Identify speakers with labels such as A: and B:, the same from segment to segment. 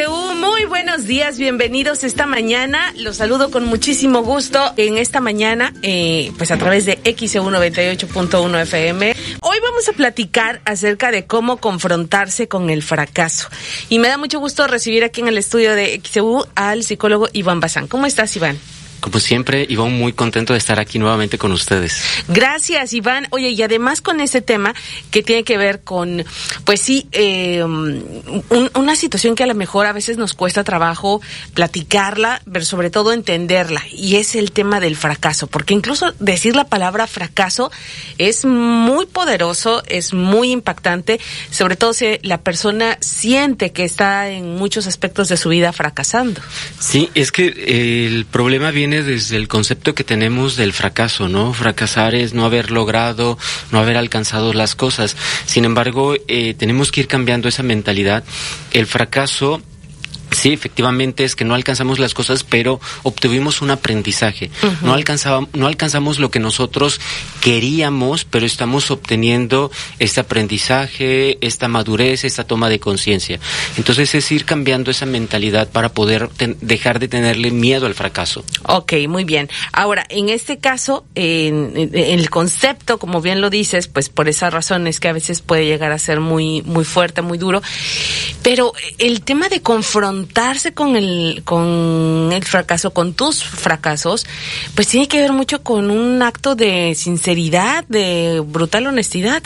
A: XEU, muy buenos días, bienvenidos esta mañana. Los saludo con muchísimo gusto en esta mañana, eh, pues a través de XEU 98.1 FM. Hoy vamos a platicar acerca de cómo confrontarse con el fracaso. Y me da mucho gusto recibir aquí en el estudio de XEU al psicólogo Iván Bazán. ¿Cómo estás, Iván?
B: Como siempre, Iván, muy contento de estar aquí nuevamente con ustedes.
A: Gracias, Iván. Oye, y además con ese tema que tiene que ver con, pues sí, eh, una situación que a lo mejor a veces nos cuesta trabajo platicarla, pero sobre todo entenderla, y es el tema del fracaso, porque incluso decir la palabra fracaso es muy poderoso, es muy impactante, sobre todo si la persona siente que está en muchos aspectos de su vida fracasando.
B: Sí, es que el problema viene desde el concepto que tenemos del fracaso, ¿no? Fracasar es no haber logrado, no haber alcanzado las cosas. Sin embargo, eh, tenemos que ir cambiando esa mentalidad. El fracaso Sí, efectivamente es que no alcanzamos las cosas, pero obtuvimos un aprendizaje. No alcanzamos, no alcanzamos lo que nosotros queríamos, pero estamos obteniendo este aprendizaje, esta madurez, esta toma de conciencia. Entonces es ir cambiando esa mentalidad para poder dejar de tenerle miedo al fracaso.
A: Ok, muy bien. Ahora, en este caso, en, en, el concepto, como bien lo dices, pues por esa razón es que a veces puede llegar a ser muy, muy fuerte, muy duro. Pero el tema de confrontar con el, con el fracaso, con tus fracasos, pues tiene que ver mucho con un acto de sinceridad, de brutal honestidad.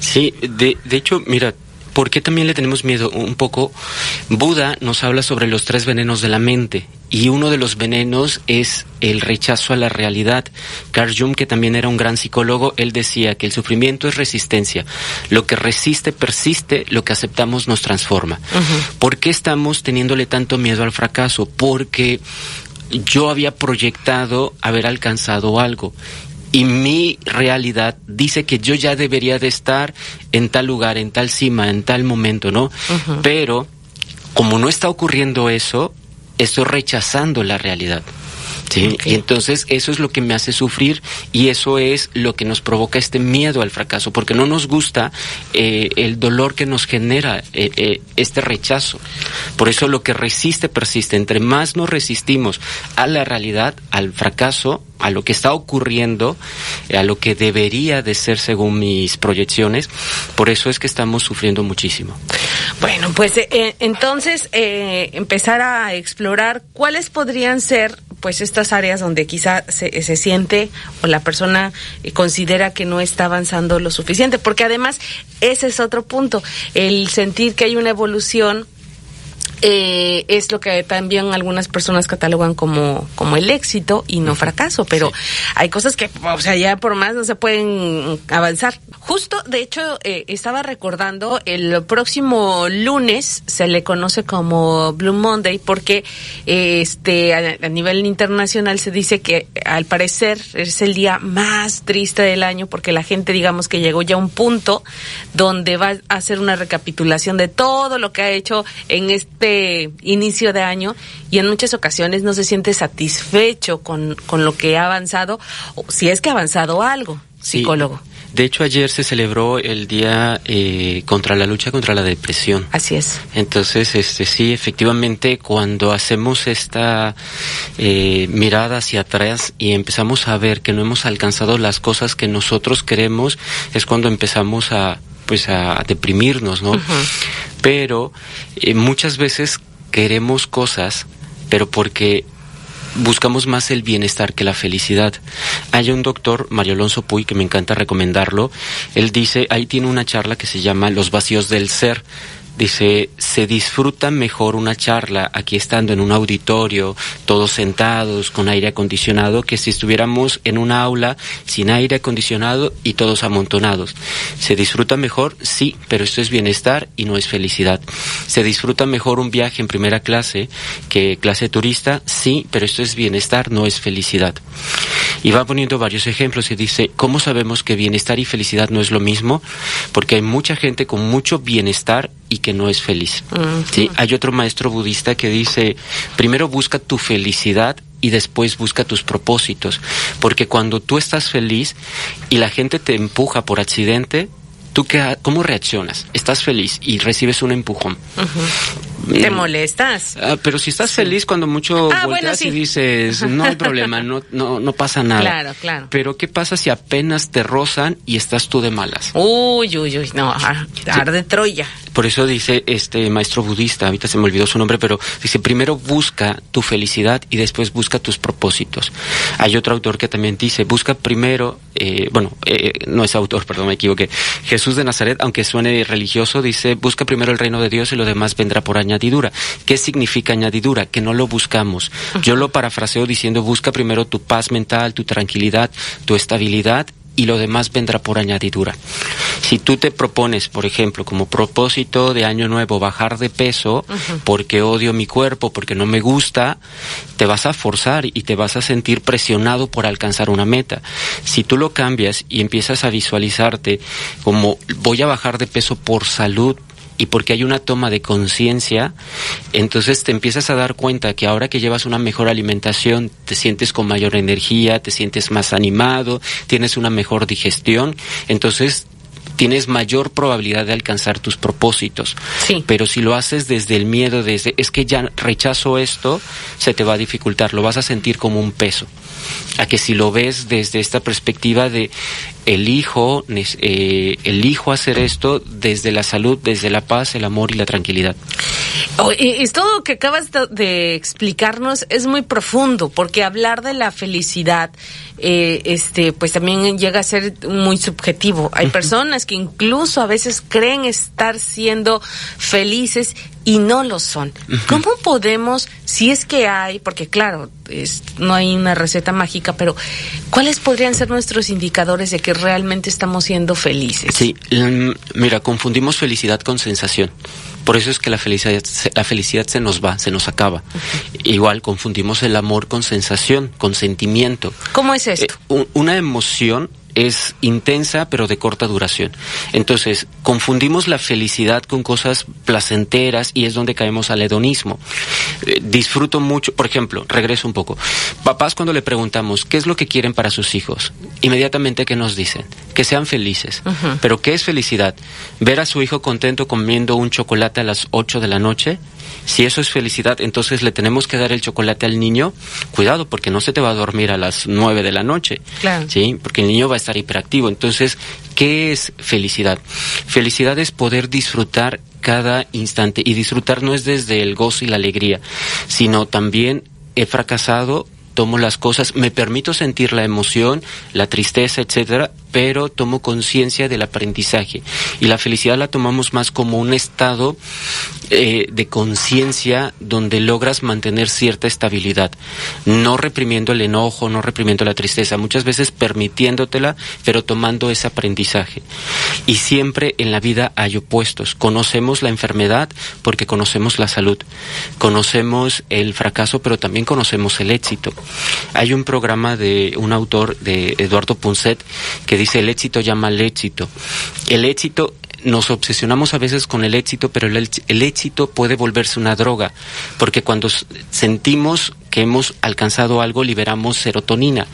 B: Sí, de, de hecho, mira, ¿Por qué también le tenemos miedo? Un poco, Buda nos habla sobre los tres venenos de la mente y uno de los venenos es el rechazo a la realidad. Carl Jung, que también era un gran psicólogo, él decía que el sufrimiento es resistencia. Lo que resiste persiste, lo que aceptamos nos transforma. ¿Por qué estamos teniéndole tanto miedo al fracaso? Porque yo había proyectado haber alcanzado algo y mi realidad dice que yo ya debería de estar en tal lugar, en tal cima, en tal momento, ¿no? Pero como no está ocurriendo eso, estoy rechazando la realidad. ¿Sí? Y entonces eso es lo que me hace sufrir y eso es lo que nos provoca este miedo al fracaso, porque no nos gusta eh, el dolor que nos genera eh, eh, este rechazo. Por eso lo que resiste persiste. Entre más nos resistimos a la realidad, al fracaso, a lo que está ocurriendo, a lo que debería de ser según mis proyecciones, por eso es que estamos sufriendo muchísimo.
A: Bueno, pues entonces empezar a explorar cuáles podrían ser pues estas áreas donde quizá se, se siente o la persona considera que no está avanzando lo suficiente, porque además ese es otro punto, el sentir que hay una evolución eh, es lo que también algunas personas catalogan como, como el éxito y no fracaso, pero hay cosas que, o sea, ya por más no se pueden avanzar. Justo, de hecho, eh, estaba recordando, el próximo lunes se le conoce como Blue Monday porque este a, nivel internacional se dice que al parecer es el día más triste del año porque la gente, digamos que llegó ya a un punto donde va a hacer una recapitulación de todo lo que ha hecho en este este inicio de año y en muchas ocasiones no se siente satisfecho con, con lo que ha avanzado, o si es que ha avanzado algo, psicólogo.
B: De hecho, ayer se celebró el día eh, contra la lucha contra la depresión.
A: Así es.
B: Entonces, este sí, efectivamente, cuando hacemos esta eh, mirada hacia atrás y empezamos a ver que no hemos alcanzado las cosas que nosotros queremos, es cuando empezamos a pues a deprimirnos, ¿no? Pero eh, muchas veces queremos cosas, pero porque buscamos más el bienestar que la felicidad. Hay un doctor, Mario Alonso Puy, que me encanta recomendarlo. Él dice, ahí tiene una charla que se llama Los vacíos del ser Dice, se disfruta mejor una charla aquí estando en un auditorio, todos sentados, con aire acondicionado, que si estuviéramos en un aula sin aire acondicionado y todos amontonados. Se disfruta mejor, sí, pero esto es bienestar y no es felicidad. Se disfruta mejor un viaje en primera clase que clase turista, sí, pero esto es bienestar, no es felicidad. Y va poniendo varios ejemplos y dice, ¿cómo sabemos que bienestar y felicidad no es lo mismo? Porque hay mucha gente con mucho bienestar y que no es feliz. ¿sí? Hay otro maestro budista que dice, primero busca tu felicidad y después busca tus propósitos, porque cuando tú estás feliz y la gente te empuja por accidente, ¿tú qué, cómo reaccionas? ¿Estás feliz y recibes un empujón?
A: ¿Te molestas?
B: Ah, pero si estás feliz cuando mucho ah, volteas y dices, no hay problema, no, no, no pasa nada.
A: Claro, claro.
B: Pero ¿qué pasa si apenas te rozan y estás tú de malas?
A: Uy, uy, uy, no, arde Troya.
B: Por eso dice este maestro budista, ahorita se me olvidó su nombre, pero dice, primero busca tu felicidad y después busca tus propósitos. Hay otro autor que también dice, busca primero, eh, bueno, eh, no es autor, perdón, me equivoqué, Jesús de Nazaret, aunque suene religioso, dice, busca primero el reino de Dios y lo demás vendrá por añadidura. ¿Qué significa añadidura? Que no lo buscamos. Yo lo parafraseo diciendo, busca primero tu paz mental, tu tranquilidad, tu estabilidad y lo demás vendrá por añadidura. Si tú te propones, por ejemplo, como propósito de año nuevo bajar de peso porque odio mi cuerpo, porque no me gusta, te vas a forzar y te vas a sentir presionado por alcanzar una meta. Si tú lo cambias y empiezas a visualizarte como voy a bajar de peso por salud, y porque hay una toma de conciencia, entonces te empiezas a dar cuenta que ahora que llevas una mejor alimentación, te sientes con mayor energía, te sientes más animado, tienes una mejor digestión, entonces tienes mayor probabilidad de alcanzar tus propósitos.
A: Sí.
B: Pero si lo haces desde el miedo, desde es que ya rechazo esto, se te va a dificultar, lo vas a sentir como un peso. A que si lo ves desde esta perspectiva de elijo, eh, elijo hacer esto desde la salud, desde la paz, el amor y la tranquilidad.
A: Oh, esto que acabas de explicarnos es muy profundo, porque hablar de la felicidad, eh, este, pues también llega a ser muy subjetivo. Hay personas que incluso a veces creen estar siendo felices y no lo son. ¿Cómo podemos, si es que hay, porque claro, no hay una receta mágica, pero ¿cuáles podrían ser nuestros indicadores de que realmente estamos siendo felices?
B: Sí, mm, mira, confundimos felicidad con sensación. Por eso es que la felicidad, la felicidad se nos va, se nos acaba. Igual confundimos el amor con sensación, con sentimiento.
A: ¿Cómo es esto?
B: Eh, una emoción es intensa pero de corta duración. Entonces, confundimos la felicidad con cosas placenteras y es donde caemos al hedonismo. Eh, disfruto mucho, por ejemplo, regreso un poco. Papás cuando le preguntamos qué es lo que quieren para sus hijos, inmediatamente que nos dicen que sean felices. Pero ¿qué es felicidad? Ver a su hijo contento comiendo un chocolate a las 8 de la noche si eso es felicidad, entonces le tenemos que dar el chocolate al niño. Cuidado, porque no se te va a dormir a las nueve de la noche.
A: Claro.
B: Sí, porque el niño va a estar hiperactivo. Entonces, ¿qué es felicidad? Felicidad es poder disfrutar cada instante. Y disfrutar no es desde el gozo y la alegría, sino también he fracasado, tomo las cosas, me permito sentir la emoción, la tristeza, etcétera, pero tomo conciencia del aprendizaje. Y la felicidad la tomamos más como un estado eh, de conciencia donde logras mantener cierta estabilidad, no reprimiendo el enojo, no reprimiendo la tristeza, muchas veces permitiéndotela, pero tomando ese aprendizaje. Y siempre en la vida hay opuestos. Conocemos la enfermedad porque conocemos la salud, conocemos el fracaso, pero también conocemos el éxito. Hay un programa de un autor, de Eduardo Punset, que dice dice el éxito llama al éxito. El éxito nos obsesionamos a veces con el éxito, pero el, éxito puede volverse una droga, porque cuando sentimos que hemos alcanzado algo, liberamos serotonina.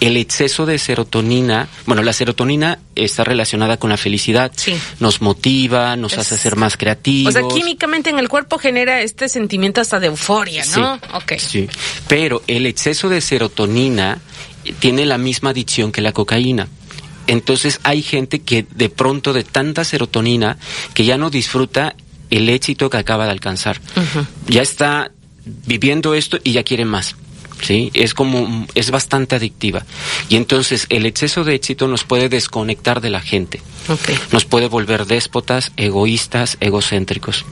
B: El exceso de serotonina, bueno, la serotonina está relacionada con la felicidad. Nos motiva, nos hace ser más creativos.
A: O sea, químicamente en el cuerpo genera este sentimiento hasta de euforia, ¿no?
B: Sí, sí. Pero el exceso de serotonina tiene la misma adicción que la cocaína. Entonces hay gente que de pronto de tanta serotonina que ya no disfruta el éxito que acaba de alcanzar. Ya está viviendo esto y ya quiere más. ¿sí? Es como, es bastante adictiva. Y entonces el exceso de éxito nos puede desconectar de la gente. Nos puede volver déspotas, egoístas, egocéntricos.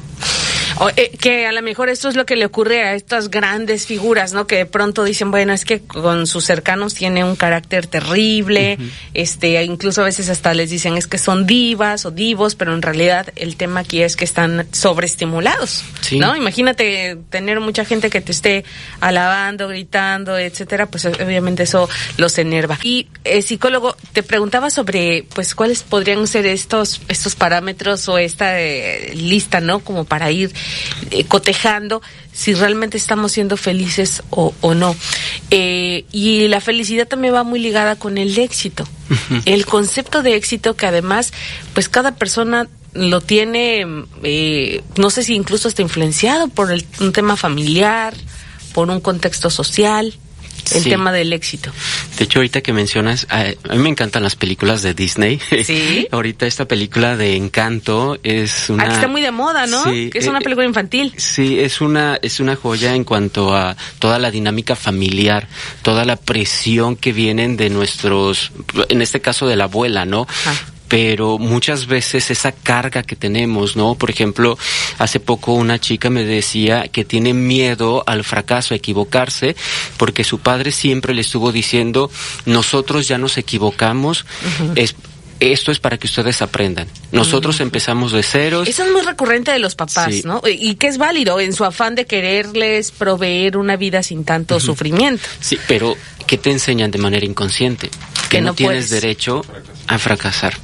A: Eh, que a lo mejor esto es lo que le ocurre a estas grandes figuras, ¿no? Que de pronto dicen, bueno, es que con sus cercanos tiene un carácter terrible, este, incluso a veces hasta les dicen es que son divas o divos, pero en realidad el tema aquí es que están sobreestimulados, ¿no? Imagínate tener mucha gente que te esté alabando, gritando, etcétera, pues obviamente eso los enerva. Y eh, psicólogo, te preguntaba sobre, pues, cuáles podrían ser estos, estos parámetros o esta eh, lista, ¿no? Como para ir eh, cotejando si realmente estamos siendo felices o, no. Eh, y la felicidad también va muy ligada con el éxito. el concepto de éxito que además, pues cada persona lo tiene, eh, no sé si incluso está influenciado por el, un tema familiar, por un contexto social el tema del éxito.
B: De hecho, ahorita que mencionas, a, mí me encantan las películas de Disney.
A: Sí.
B: ahorita esta película de Encanto es una...
A: Aquí está muy de moda, ¿no? Sí, que es una eh, película infantil.
B: Sí, es una, es una joya en cuanto a toda la dinámica familiar, toda la presión que vienen de nuestros, en este caso de la abuela, ¿no? Pero muchas veces esa carga que tenemos, ¿no? Por ejemplo, hace poco una chica me decía que tiene miedo al fracaso, a equivocarse, porque su padre siempre le estuvo diciendo, nosotros ya nos equivocamos, es, esto es para que ustedes aprendan. Nosotros empezamos de ceros.
A: Eso es muy recurrente de los papás, ¿no? Y que es válido en su afán de quererles proveer una vida sin tanto sufrimiento.
B: Sí, pero ¿qué te enseñan de manera inconsciente? Que, no, tienes derecho a fracasar.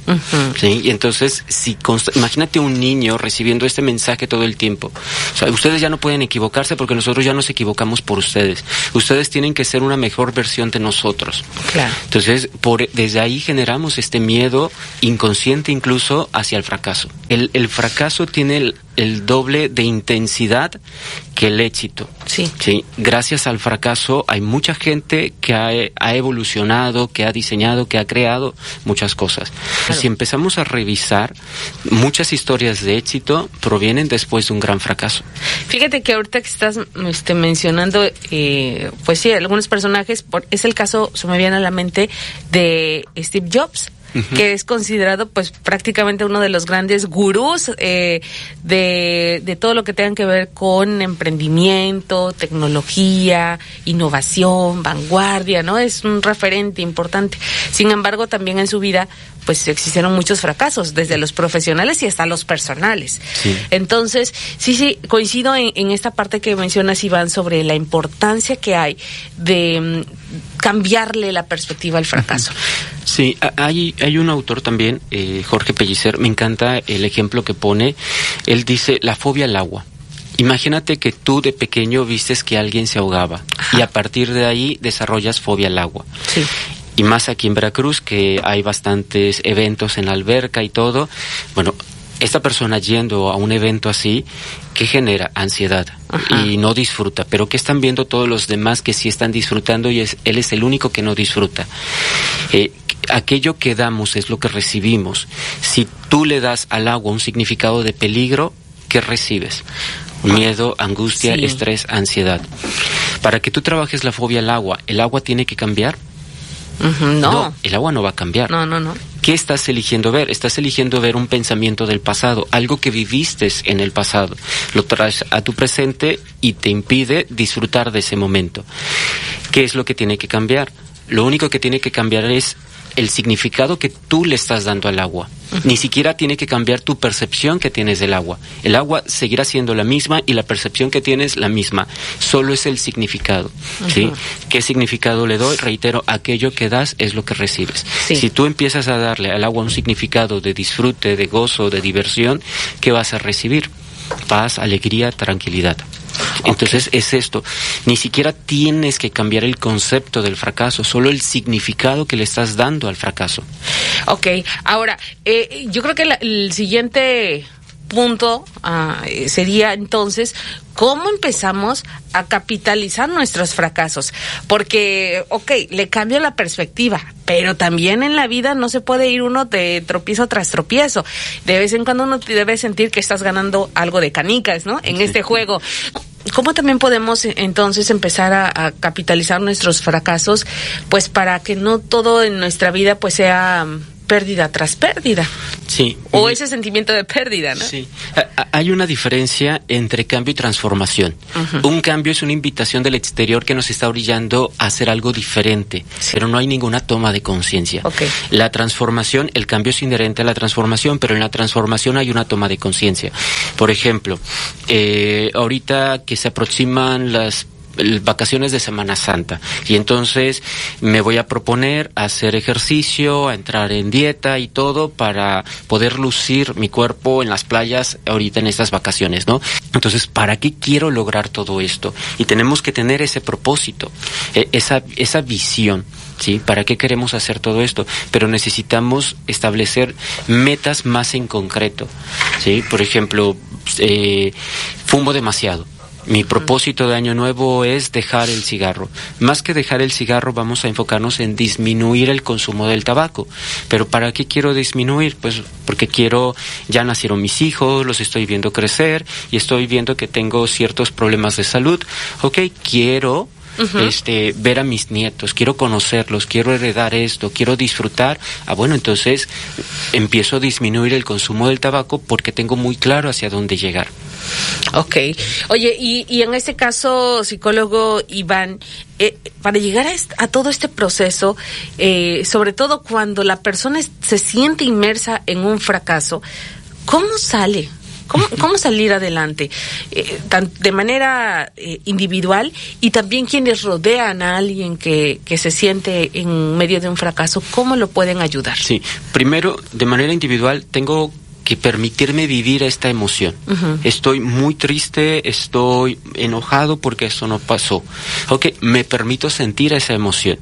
B: ¿sí? Y entonces, si imagínate un niño recibiendo este mensaje todo el tiempo. O sea, ustedes ya no pueden equivocarse porque nosotros ya nos equivocamos por ustedes. Ustedes tienen que ser una mejor versión de nosotros.
A: Claro.
B: Entonces, por, desde ahí generamos este miedo inconsciente incluso hacia el fracaso. El, el fracaso tiene el, el doble de intensidad que el éxito.
A: Sí.
B: sí. Gracias al fracaso hay mucha gente que ha, ha evolucionado, que ha diseñado, que ha creado muchas cosas. Si empezamos a revisar, muchas historias de éxito provienen después de un gran fracaso.
A: Fíjate que ahorita que estás este, mencionando, eh, pues sí, algunos personajes, es el caso, se me viene a la mente, de Steve Jobs que es considerado pues prácticamente uno de los grandes gurús eh, de, de, todo lo que tenga que ver con emprendimiento, tecnología, innovación, vanguardia, ¿no? Es un referente importante. Sin embargo, también en su vida pues existieron muchos fracasos, desde los profesionales y hasta los personales. Entonces, sí, sí, coincido en, en, esta parte que mencionas, Iván, sobre la importancia que hay de mm, cambiarle la perspectiva al fracaso.
B: Sí, hay, hay un autor también, eh, Jorge Pellicer, me encanta el ejemplo que pone. Él dice la fobia al agua. Imagínate que tú de pequeño vistes que alguien se ahogaba y a partir de ahí desarrollas fobia al agua.
A: Sí.
B: Y más aquí en Veracruz, que hay bastantes eventos en la alberca y todo. Bueno, esta persona yendo a un evento así, ¿qué genera? Ansiedad y no disfruta. Pero ¿qué están viendo todos los demás que sí están disfrutando y es, él es el único que no disfruta? Eh, aquello que damos es lo que recibimos. Si tú le das al agua un significado de peligro, ¿qué recibes? Miedo, angustia, estrés, ansiedad. Para que tú trabajes la fobia al agua, ¿el agua tiene que cambiar?
A: no.
B: el agua no va a cambiar.
A: No, no, no.
B: ¿Qué estás eligiendo ver? Estás eligiendo ver un pensamiento del pasado, algo que viviste en el pasado. Lo traes a tu presente y te impide disfrutar de ese momento. ¿Qué es lo que tiene que cambiar? Lo único que tiene que cambiar es el significado que tú le estás dando al agua. Ni siquiera tiene que cambiar tu percepción que tienes del agua. El agua seguirá siendo la misma y la percepción que tienes la misma. Solo es el significado. ¿sí? ¿Qué significado le doy? Reitero, aquello que das es lo que recibes. Si tú empiezas a darle al agua un significado de disfrute, de gozo, de diversión, ¿qué vas a recibir? Paz, alegría, tranquilidad. Entonces es esto, ni siquiera tienes que cambiar el concepto del fracaso, solo el significado que le estás dando al fracaso.
A: Ok, ahora, eh, yo creo que el siguiente punto ah, sería entonces cómo empezamos a capitalizar nuestros fracasos. Porque, ok, le cambio la perspectiva, pero también en la vida no se puede ir uno de tropiezo tras tropiezo. De vez en cuando uno debe sentir que estás ganando algo de canicas, ¿no? En este juego. ¿Cómo también podemos eh, entonces empezar a, capitalizar nuestros fracasos, pues para que no todo en nuestra vida pues sea pérdida tras pérdida.
B: Sí.
A: O ese sentimiento de pérdida, ¿no?
B: Sí. Hay una diferencia entre cambio y transformación. Un cambio es una invitación del exterior que nos está brillando a hacer algo diferente, pero no hay ninguna toma de conciencia. La transformación, el cambio es inherente a la transformación, pero en la transformación hay una toma de conciencia. Por ejemplo, eh, ahorita que se aproximan las vacaciones de Semana Santa. Y entonces me voy a proponer hacer ejercicio, a entrar en dieta y todo para poder lucir mi cuerpo en las playas ahorita en estas vacaciones, ¿no? Entonces, ¿para qué quiero lograr todo esto? Y tenemos que tener ese propósito, e, esa, esa visión. ¿sí? ¿Para qué queremos hacer todo esto? Pero necesitamos establecer metas más en concreto, ¿sí? Por ejemplo, eh, fumo demasiado. Mi propósito de año nuevo es dejar el cigarro. Más que dejar el cigarro, vamos a enfocarnos en disminuir el consumo del tabaco. Pero ¿para qué quiero disminuir? Pues porque quiero, ya nacieron mis hijos, los estoy viendo crecer y estoy viendo que tengo ciertos problemas de salud. Ok, quiero este, ver a mis nietos, quiero conocerlos, quiero heredar esto, quiero disfrutar, ah, bueno, entonces empiezo a disminuir el consumo del tabaco porque tengo muy claro hacia dónde llegar.
A: Ok. Oye, y, y en este caso, psicólogo Iván, eh, para llegar a, todo este proceso, eh, sobre todo cuando la persona se siente inmersa en un fracaso, ¿cómo sale? ¿Cómo, salir adelante? Eh, de manera eh, individual y también quienes rodean a alguien que, que se siente en medio de un fracaso, ¿cómo lo pueden ayudar?
B: Sí, primero, de manera individual, tengo que permitirme vivir esta emoción. Estoy muy triste, estoy enojado porque eso no pasó. Ok, me permito sentir esa emoción.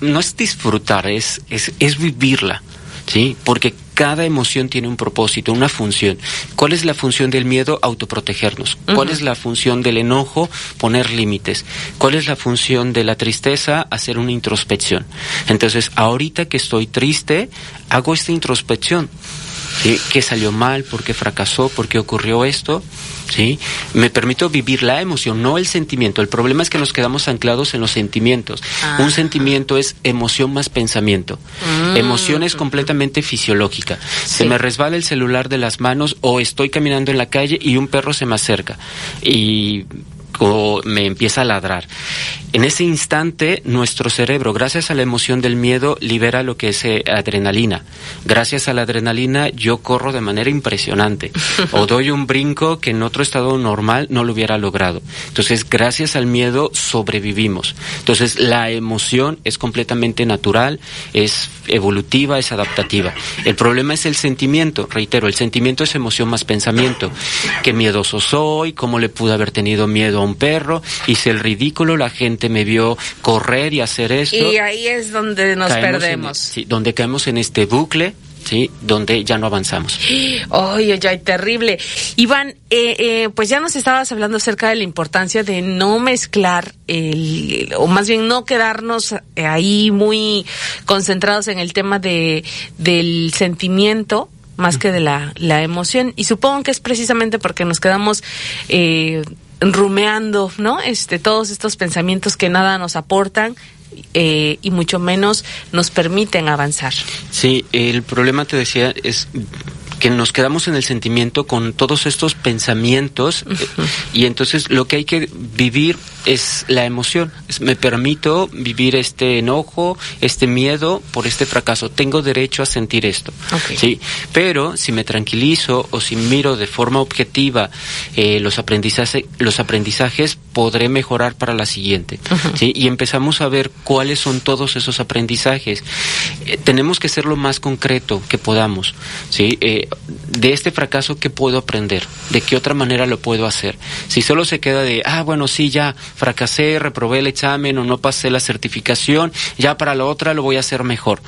B: no es disfrutar, es, es, es vivirla. ¿Sí? Porque cada emoción tiene un propósito, una función. ¿Cuál es la función del miedo? Autoprotegernos. ¿Cuál es la función del enojo? Poner límites. ¿Cuál es la función de la tristeza? Hacer una introspección. Entonces, ahorita que estoy triste, hago esta introspección. ¿Qué salió mal? ¿Por qué fracasó? ¿Por qué ocurrió esto? ¿Sí? Me permito vivir la emoción, no el sentimiento. El problema es que nos quedamos anclados en los sentimientos. Un ah. sentimiento es emoción más pensamiento. Mm. Emoción es completamente fisiológica. Se me resbala el celular de las manos o estoy caminando en la calle y un perro se me acerca. Y me empieza a ladrar. En ese instante, nuestro cerebro, gracias a la emoción del miedo, libera lo que es eh, adrenalina. Gracias a la adrenalina, yo corro de manera impresionante. o doy un brinco que en otro estado normal no lo hubiera logrado. Entonces, gracias al miedo, sobrevivimos. Entonces, la emoción es completamente natural, es evolutiva, es adaptativa. El problema es el sentimiento. Reitero, el sentimiento es emoción más pensamiento. Qué miedoso soy, cómo le pude haber tenido miedo un perro, hice el ridículo, la gente me vio correr y hacer esto.
A: Y ahí es donde nos perdemos.
B: sí, donde caemos en este bucle ¿sí? Donde ya no avanzamos.
A: Oye, ya terrible. Iván, eh, eh, pues ya nos estabas hablando acerca de la importancia de no mezclar el, o más bien no quedarnos ahí muy concentrados en el tema de, del sentimiento más que de la, la emoción. Y supongo que es precisamente porque nos quedamos eh, rumeando, ¿no? Este, todos estos pensamientos que nada nos aportan, eh, y mucho menos nos permiten avanzar.
B: Sí, el problema te decía es que nos quedamos en el sentimiento con todos estos pensamientos eh, y entonces lo que hay que vivir es la emoción. me permito vivir este enojo, este miedo por este fracaso. Tengo derecho a sentir esto. Sí, pero si me tranquilizo o si miro de forma objetiva eh, los aprendizajes, los aprendizajes podré mejorar para la siguiente. ¿sí? Y empezamos a ver cuáles son todos esos aprendizajes. Eh, tenemos que ser lo más concreto que podamos. ¿sí? Eh, de este fracaso, ¿qué puedo aprender? ¿De qué otra manera lo puedo hacer? Si solo se queda de, ah, bueno, sí, ya fracasé, reprobé el examen o no pasé la certificación, ya para la otra lo voy a hacer mejor.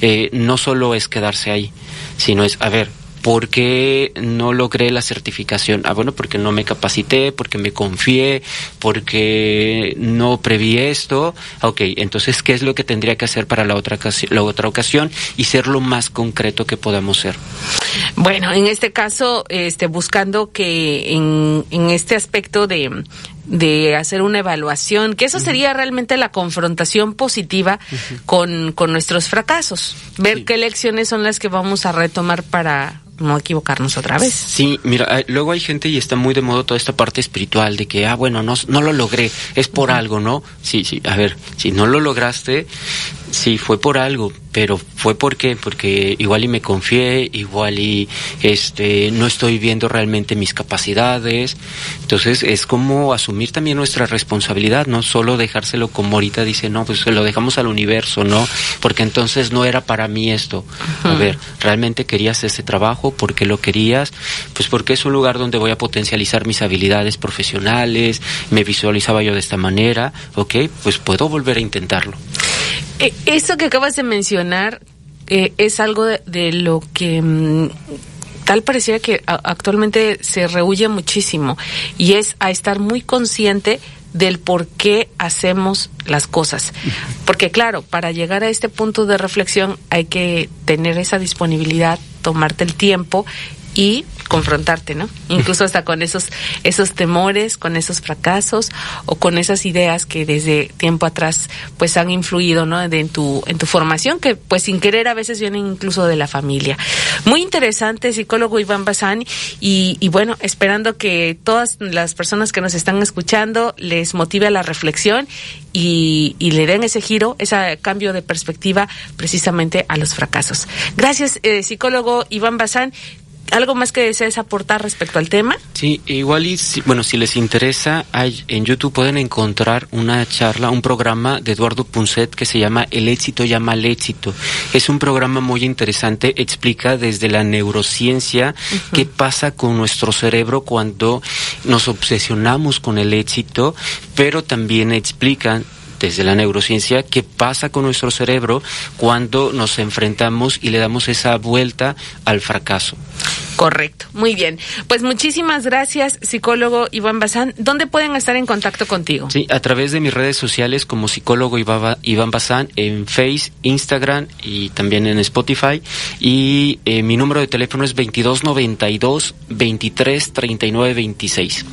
B: Eh, no solo es quedarse ahí, sino es, a ver, ¿Por qué no logré la certificación? Ah, bueno, porque no me capacité, porque me confié, porque no preví esto. Ok, entonces, ¿qué es lo que tendría que hacer para la otra, la otra ocasión y ser lo más concreto que podamos ser?
A: Bueno, en este caso, este, buscando que en, en este aspecto de, de hacer una evaluación, que eso sería realmente la confrontación positiva con, con nuestros fracasos, ver qué lecciones son las que vamos a retomar para no equivocarnos otra vez.
B: Sí, mira, luego hay gente y está muy de moda toda esta parte espiritual de que, ah, bueno, no, no lo logré, es por algo, ¿no? Sí, sí, a ver, si no lo lograste, Sí, fue por algo, pero fue porque porque igual y me confié, igual y este no estoy viendo realmente mis capacidades. Entonces, es como asumir también nuestra responsabilidad, no solo dejárselo como ahorita dice, no, pues se lo dejamos al universo, ¿no? Porque entonces no era para mí esto. A ver, realmente querías ese trabajo, ¿por qué lo querías? Pues porque es un lugar donde voy a potencializar mis habilidades profesionales, me visualizaba yo de esta manera, ¿ok? Pues puedo volver a intentarlo.
A: Eh, eso que acabas de mencionar eh, es algo de, lo que mm, tal parecía que actualmente se rehuye muchísimo y es a estar muy consciente del por qué hacemos las cosas. Porque claro, para llegar a este punto de reflexión hay que tener esa disponibilidad, tomarte el tiempo y confrontarte, ¿no? Incluso hasta con esos esos temores, con esos fracasos o con esas ideas que desde tiempo atrás pues han influido, ¿no? en tu en tu formación que pues sin querer a veces vienen incluso de la familia. Muy interesante, psicólogo Iván Bazán y, y bueno, esperando que todas las personas que nos están escuchando les motive a la reflexión y, y, le den ese giro, ese cambio de perspectiva precisamente a los fracasos. Gracias, eh, psicólogo Iván Bazán. ¿Algo más que desees aportar respecto al tema?
B: Sí, igual y, bueno, si les interesa, hay, en YouTube pueden encontrar una charla, un programa de Eduardo Punset que se llama El éxito llama al éxito. Es un programa muy interesante, explica desde la neurociencia qué pasa con nuestro cerebro cuando nos obsesionamos con el éxito, pero también explica desde la neurociencia qué pasa con nuestro cerebro cuando nos enfrentamos y le damos esa vuelta al fracaso.
A: Correcto, muy bien. Pues muchísimas gracias, psicólogo Iván Bazán. ¿Dónde pueden estar en contacto contigo?
B: Sí, a través de mis redes sociales como psicólogo Iván Bazán en Face, Instagram y también en Spotify. Y eh, mi número de teléfono es 2292 23 39 26.